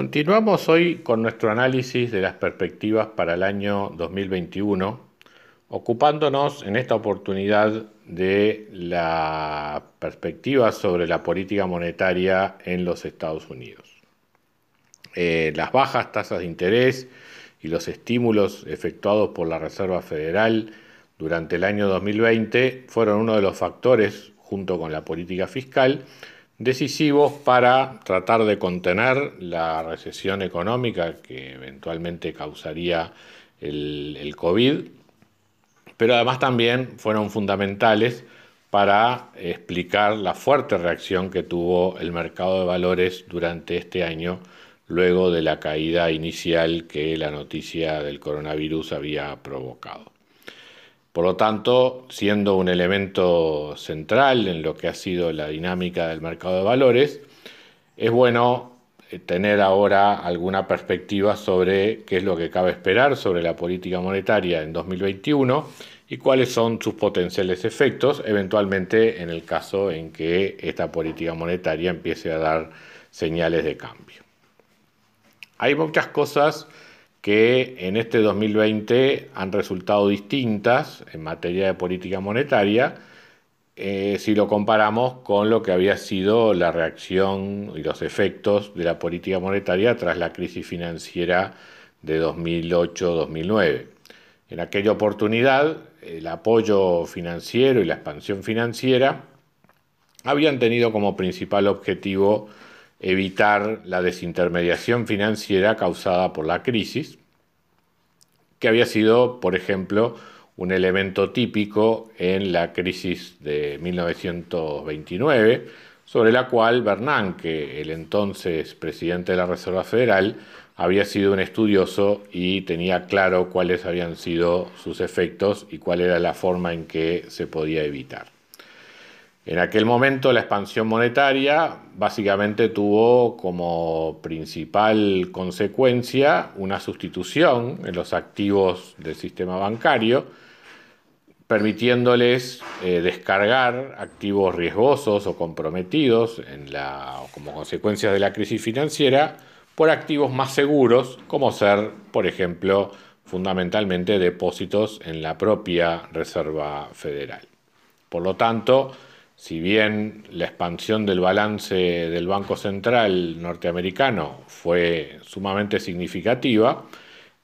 Continuamos hoy con nuestro análisis de las perspectivas para el año 2021, ocupándonos en esta oportunidad de la perspectiva sobre la política monetaria en los Estados Unidos. Eh, las bajas tasas de interés y los estímulos efectuados por la Reserva Federal durante el año 2020 fueron uno de los factores, junto con la política fiscal, decisivos para tratar de contener la recesión económica que eventualmente causaría el, el COVID, pero además también fueron fundamentales para explicar la fuerte reacción que tuvo el mercado de valores durante este año luego de la caída inicial que la noticia del coronavirus había provocado. Por lo tanto, siendo un elemento central en lo que ha sido la dinámica del mercado de valores, es bueno eh, tener ahora alguna perspectiva sobre qué es lo que cabe esperar sobre la política monetaria en 2021 y cuáles son sus potenciales efectos, eventualmente en el caso en que esta política monetaria empiece a dar señales de cambio. Hay muchas cosas que en este 2020 han resultado distintas en materia de política monetaria eh, si lo comparamos con lo que había sido la reacción y los efectos de la política monetaria tras la crisis financiera de 2008-2009. En aquella oportunidad, el apoyo financiero y la expansión financiera habían tenido como principal objetivo evitar la desintermediación financiera causada por la crisis, que había sido, por ejemplo, un elemento típico en la crisis de 1929, sobre la cual Bernanke, el entonces presidente de la Reserva Federal, había sido un estudioso y tenía claro cuáles habían sido sus efectos y cuál era la forma en que se podía evitar. En aquel momento la expansión monetaria básicamente tuvo como principal consecuencia una sustitución en los activos del sistema bancario, permitiéndoles eh, descargar activos riesgosos o comprometidos como consecuencia de la crisis financiera por activos más seguros, como ser, por ejemplo, fundamentalmente depósitos en la propia Reserva Federal. Por lo tanto, si bien la expansión del balance del Banco Central norteamericano fue sumamente significativa,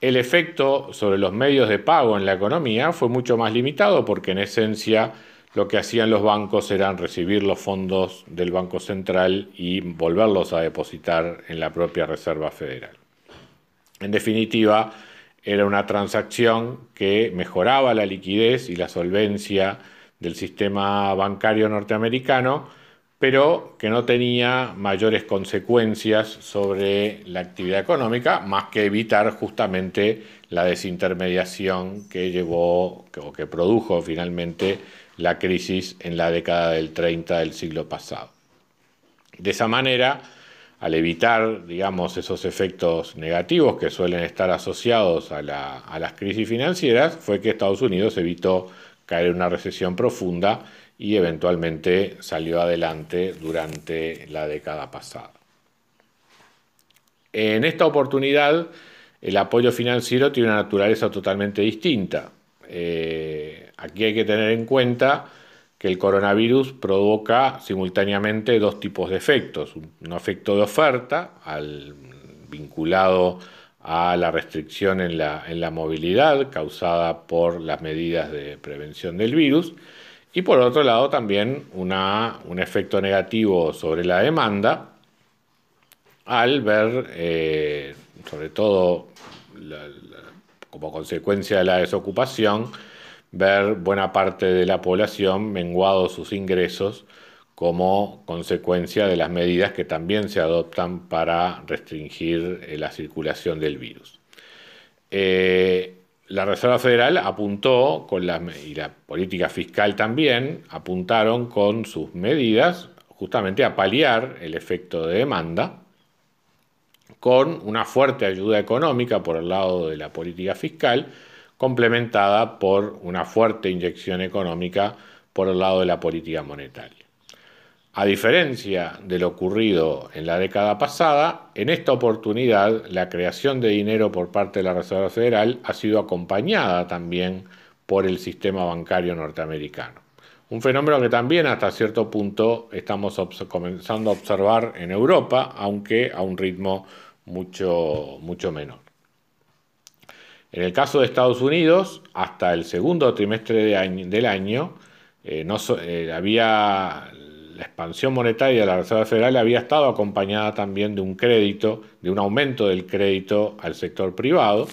el efecto sobre los medios de pago en la economía fue mucho más limitado porque en esencia lo que hacían los bancos era recibir los fondos del Banco Central y volverlos a depositar en la propia Reserva Federal. En definitiva, era una transacción que mejoraba la liquidez y la solvencia del sistema bancario norteamericano, pero que no tenía mayores consecuencias sobre la actividad económica, más que evitar justamente la desintermediación que llevó o que produjo finalmente la crisis en la década del 30 del siglo pasado. De esa manera, al evitar, digamos, esos efectos negativos que suelen estar asociados a, a las crisis financieras, fue que Estados Unidos evitó caer en una recesión profunda y eventualmente salió adelante durante la década pasada. En esta oportunidad, el apoyo financiero tiene una naturaleza totalmente distinta. Eh, aquí hay que tener en cuenta que el coronavirus provoca simultáneamente dos tipos de efectos. Un efecto de oferta, al, vinculado a la restricción en la, en la movilidad causada por las medidas de prevención del virus. Y por otro lado también una, un efecto negativo sobre la demanda al ver, eh, sobre todo como consecuencia de la desocupación, ver buena parte de la población menguados sus ingresos como consecuencia de las medidas que también se adoptan para restringir eh, la circulación del virus. Eh, la Reserva Federal apuntó, con la, y la política fiscal también, apuntaron con sus medidas justamente a paliar el efecto de demanda con una fuerte ayuda económica por el lado de la política fiscal, complementada por una fuerte inyección económica por el lado de la política monetaria. A diferencia de lo ocurrido en la década pasada, en esta oportunidad la creación de dinero por parte de la Reserva Federal ha sido acompañada también por el sistema bancario norteamericano. Un fenómeno que también hasta cierto punto estamos comenzando a observar en Europa, aunque a un ritmo mucho, mucho menor. En el caso de Estados Unidos, hasta el segundo trimestre del año, eh, no, eh, había la expansión monetaria de la Reserva Federal había estado acompañada también de un crédito, de un aumento del crédito al sector privado,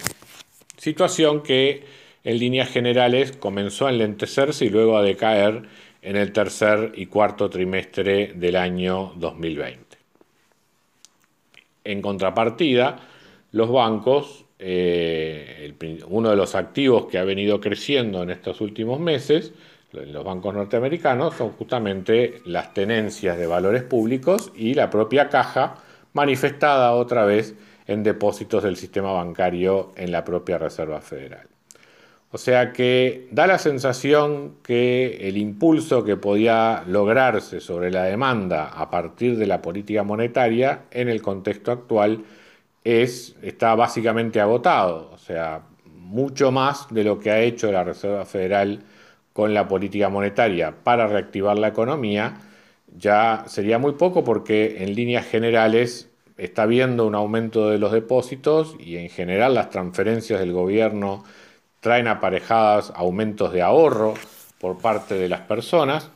situación que en líneas generales comenzó a enlentecerse y luego a decaer en el tercer y cuarto trimestre del año 2020. En contrapartida, los bancos, eh, uno de los activos que ha venido creciendo en estos últimos meses, en los bancos norteamericanos son justamente las tenencias de valores públicos y la propia caja manifestada otra vez en depósitos del sistema bancario en la propia Reserva Federal. O sea que da la sensación que el impulso que podía lograrse sobre la demanda a partir de la política monetaria en el contexto actual es, está básicamente agotado. O sea, mucho más de lo que ha hecho la Reserva Federal con la política monetaria para reactivar la economía, ya sería muy poco porque en líneas generales está habiendo un aumento de los depósitos y en general las transferencias del gobierno traen aparejadas aumentos de ahorro por parte de las personas.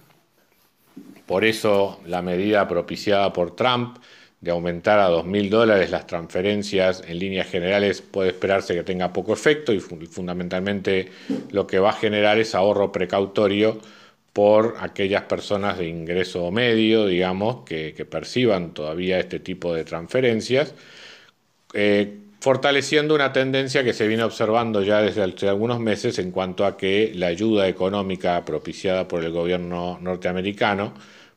Por eso la medida propiciada por Trump de aumentar a 2.000 dólares las transferencias en líneas generales puede esperarse que tenga poco efecto y fundamentalmente lo que va a generar es ahorro precautorio por aquellas personas de ingreso medio, digamos, que, perciban todavía este tipo de transferencias, eh, fortaleciendo una tendencia que se viene observando ya desde hace algunos meses en cuanto a que la ayuda económica propiciada por el gobierno norteamericano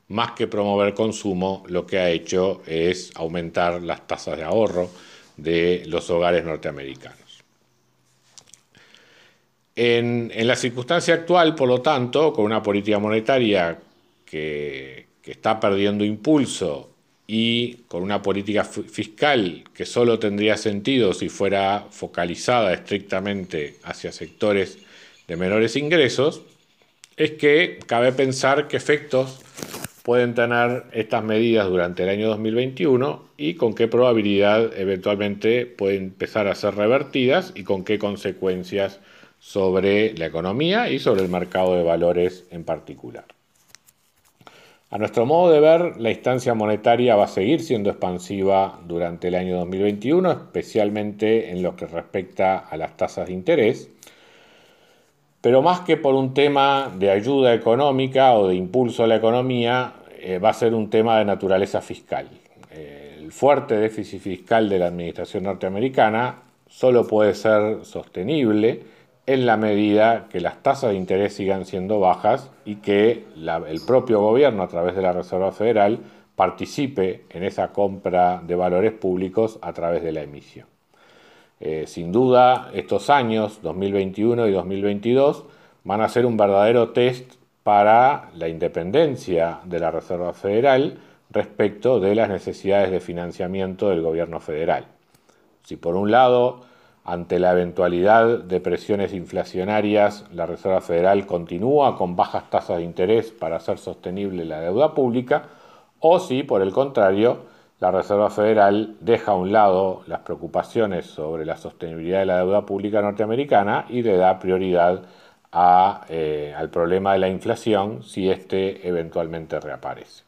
más que promover consumo, lo que ha hecho es aumentar las tasas de ahorro de los hogares norteamericanos. En, la circunstancia actual, por lo tanto, con una política monetaria que, que está perdiendo impulso y con una política fiscal que solo tendría sentido si fuera focalizada estrictamente hacia sectores de menores ingresos, es que cabe pensar que efectos pueden tener estas medidas durante el año 2021 y con qué probabilidad eventualmente pueden empezar a ser revertidas y con qué consecuencias sobre la economía y sobre el mercado de valores en particular. A nuestro modo de ver, la instancia monetaria va a seguir siendo expansiva durante el año 2021, especialmente en lo que respecta a las tasas de interés, pero más que por un tema de ayuda económica o de impulso a la economía, eh, va a ser un tema de naturaleza fiscal. Eh, el fuerte déficit fiscal de la administración norteamericana solo puede ser sostenible en la medida que las tasas de interés sigan siendo bajas y que el propio gobierno a través de la Reserva Federal participe en esa compra de valores públicos a través de la emisión. Eh, sin duda, estos años, 2021 y 2022, van a ser un verdadero test para la independencia de la Reserva Federal respecto de las necesidades de financiamiento del gobierno federal. Si por un lado, ante la eventualidad de presiones inflacionarias, la Reserva Federal continúa con bajas tasas de interés para hacer sostenible la deuda pública, o si por el contrario, la Reserva Federal deja a un lado las preocupaciones sobre la sostenibilidad de la deuda pública norteamericana y le da prioridad eh, al problema de la inflación si éste eventualmente reaparece.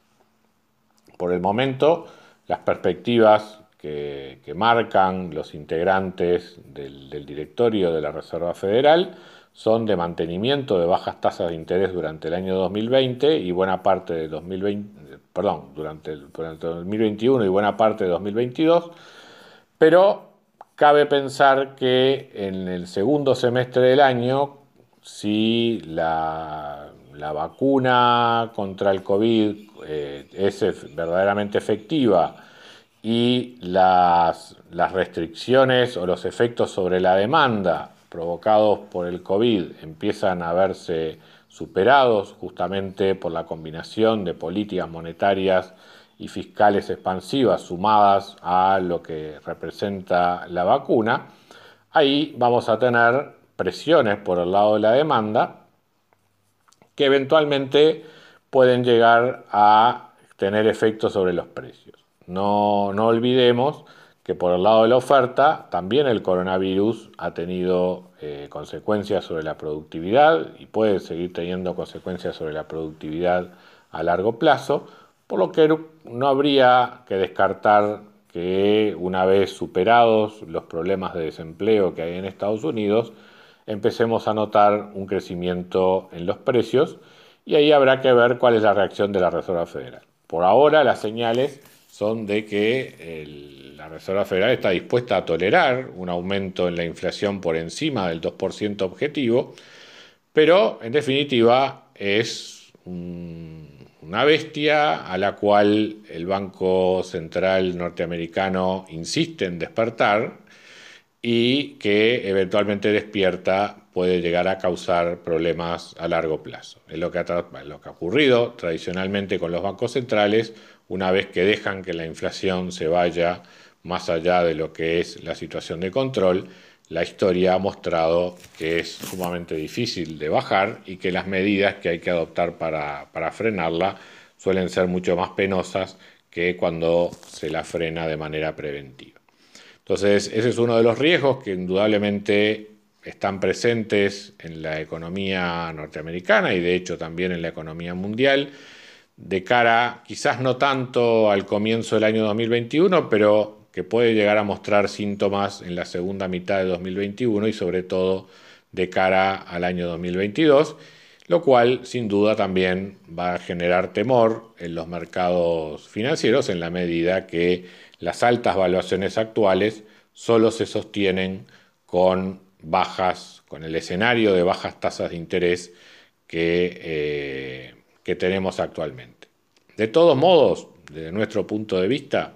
Por el momento, las perspectivas que, marcan los integrantes del, del directorio de la Reserva Federal son de mantenimiento de bajas tasas de interés durante el año 2020 y buena parte de 2020, perdón, durante el, durante el 2021 y buena parte de 2022, pero cabe pensar que en el segundo semestre del año, si la, vacuna contra el COVID eh, es verdaderamente efectiva y las, las restricciones o los efectos sobre la demanda provocados por el COVID empiezan a verse superados justamente por la combinación de políticas monetarias y fiscales expansivas sumadas a lo que representa la vacuna, ahí vamos a tener presiones por el lado de la demanda que eventualmente pueden llegar a tener efectos sobre los precios. No, no olvidemos que por el lado de la oferta también el coronavirus ha tenido eh, consecuencias sobre la productividad y puede seguir teniendo consecuencias sobre la productividad a largo plazo, por lo que no habría que descartar que una vez superados los problemas de desempleo que hay en Estados Unidos, empecemos a notar un crecimiento en los precios y ahí habrá que ver cuál es la reacción de la Reserva Federal. Por ahora las señales son de que la Reserva Federal está dispuesta a tolerar un aumento en la inflación por encima del 2% objetivo, pero en definitiva es una bestia a la cual el Banco Central norteamericano insiste en despertar y que eventualmente despierta puede llegar a causar problemas a largo plazo. Es lo que ha ocurrido tradicionalmente con los bancos centrales una vez que dejan que la inflación se vaya más allá de lo que es la situación de control, la historia ha mostrado que es sumamente difícil de bajar y que las medidas que hay que adoptar para, frenarla suelen ser mucho más penosas que cuando se la frena de manera preventiva. Entonces, ese es uno de los riesgos que indudablemente están presentes en la economía norteamericana y de hecho también en la economía mundial de cara quizás no tanto al comienzo del año 2021, pero que puede llegar a mostrar síntomas en la segunda mitad de 2021 y sobre todo de cara al año 2022, lo cual sin duda también va a generar temor en los mercados financieros en la medida que las altas valuaciones actuales solo se sostienen con bajas, con el escenario de bajas tasas de interés que eh, que tenemos actualmente. De todos modos, desde nuestro punto de vista,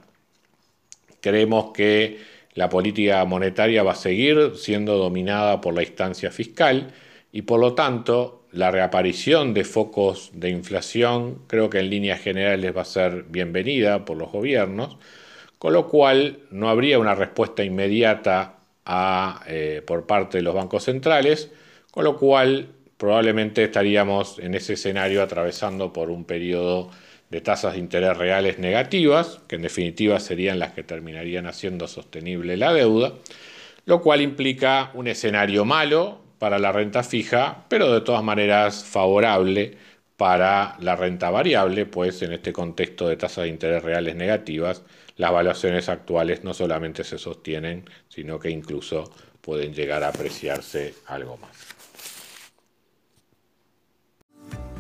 creemos que la política monetaria va a seguir siendo dominada por la instancia fiscal y por lo tanto la reaparición de focos de inflación creo que en líneas generales va a ser bienvenida por los gobiernos, con lo cual no habría una respuesta inmediata eh, por parte de los bancos centrales, con lo cual probablemente estaríamos en ese escenario atravesando por un periodo de tasas de interés reales negativas, que en definitiva serían las que terminarían haciendo sostenible la deuda, lo cual implica un escenario malo para la renta fija, pero de todas maneras favorable para la renta variable, pues en este contexto de tasas de interés reales negativas, las valuaciones actuales no solamente se sostienen, sino que incluso pueden llegar a apreciarse algo más.